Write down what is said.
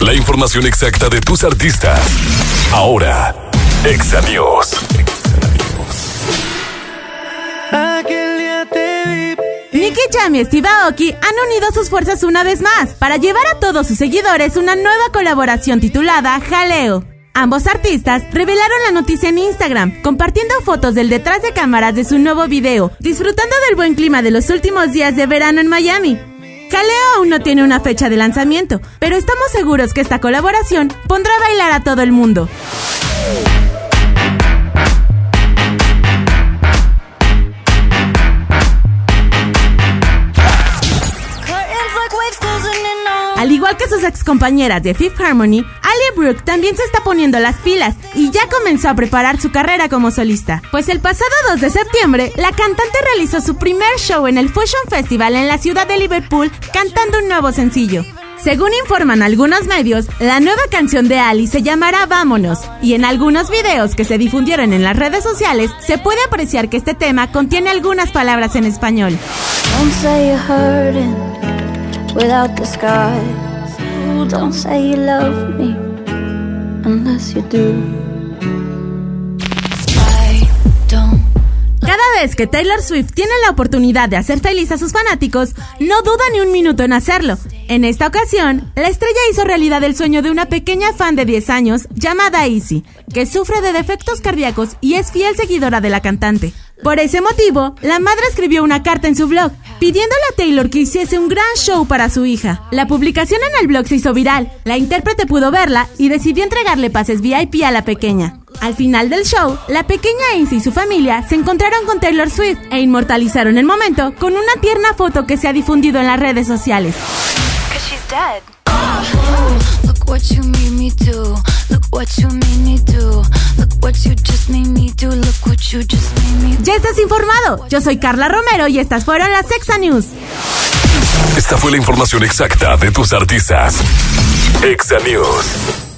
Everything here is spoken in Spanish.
La información exacta de tus artistas. Ahora, Exa News. Nicky Jam y Steve Aoki han unido sus fuerzas una vez más para llevar a todos sus seguidores una nueva colaboración titulada Jaleo. Ambos artistas revelaron la noticia en Instagram, compartiendo fotos del detrás de cámaras de su nuevo video, disfrutando del buen clima de los últimos días de verano en Miami. Jaleo aún no tiene una fecha de lanzamiento, pero estamos seguros que esta colaboración pondrá a bailar a todo el mundo. Al igual que sus ex compañeras de Fifth Harmony, Ali Brooke también se está poniendo las pilas y ya comenzó a preparar su carrera como solista. Pues el pasado 2 de septiembre, la cantante realizó su primer show en el Fusion Festival en la ciudad de Liverpool cantando un nuevo sencillo. Según informan algunos medios, la nueva canción de Ali se llamará Vámonos, y en algunos videos que se difundieron en las redes sociales se puede apreciar que este tema contiene algunas palabras en español. Without the don't say you love me unless you do. Cada vez que Taylor Swift tiene la oportunidad de hacer feliz a sus fanáticos, no duda ni un minuto en hacerlo. En esta ocasión, la estrella hizo realidad el sueño de una pequeña fan de 10 años llamada Izzy, que sufre de defectos cardíacos y es fiel seguidora de la cantante. Por ese motivo, la madre escribió una carta en su blog, pidiéndole a Taylor que hiciese un gran show para su hija. La publicación en el blog se hizo viral, la intérprete pudo verla y decidió entregarle pases VIP a la pequeña. Al final del show, la pequeña Izzy y su familia se encontraron con Taylor Swift e inmortalizaron el momento con una tierna foto que se ha difundido en las redes sociales. Ya estás informado. Yo soy Carla Romero y estas fueron las Exa News. Esta fue la información exacta de tus artistas. Exa News.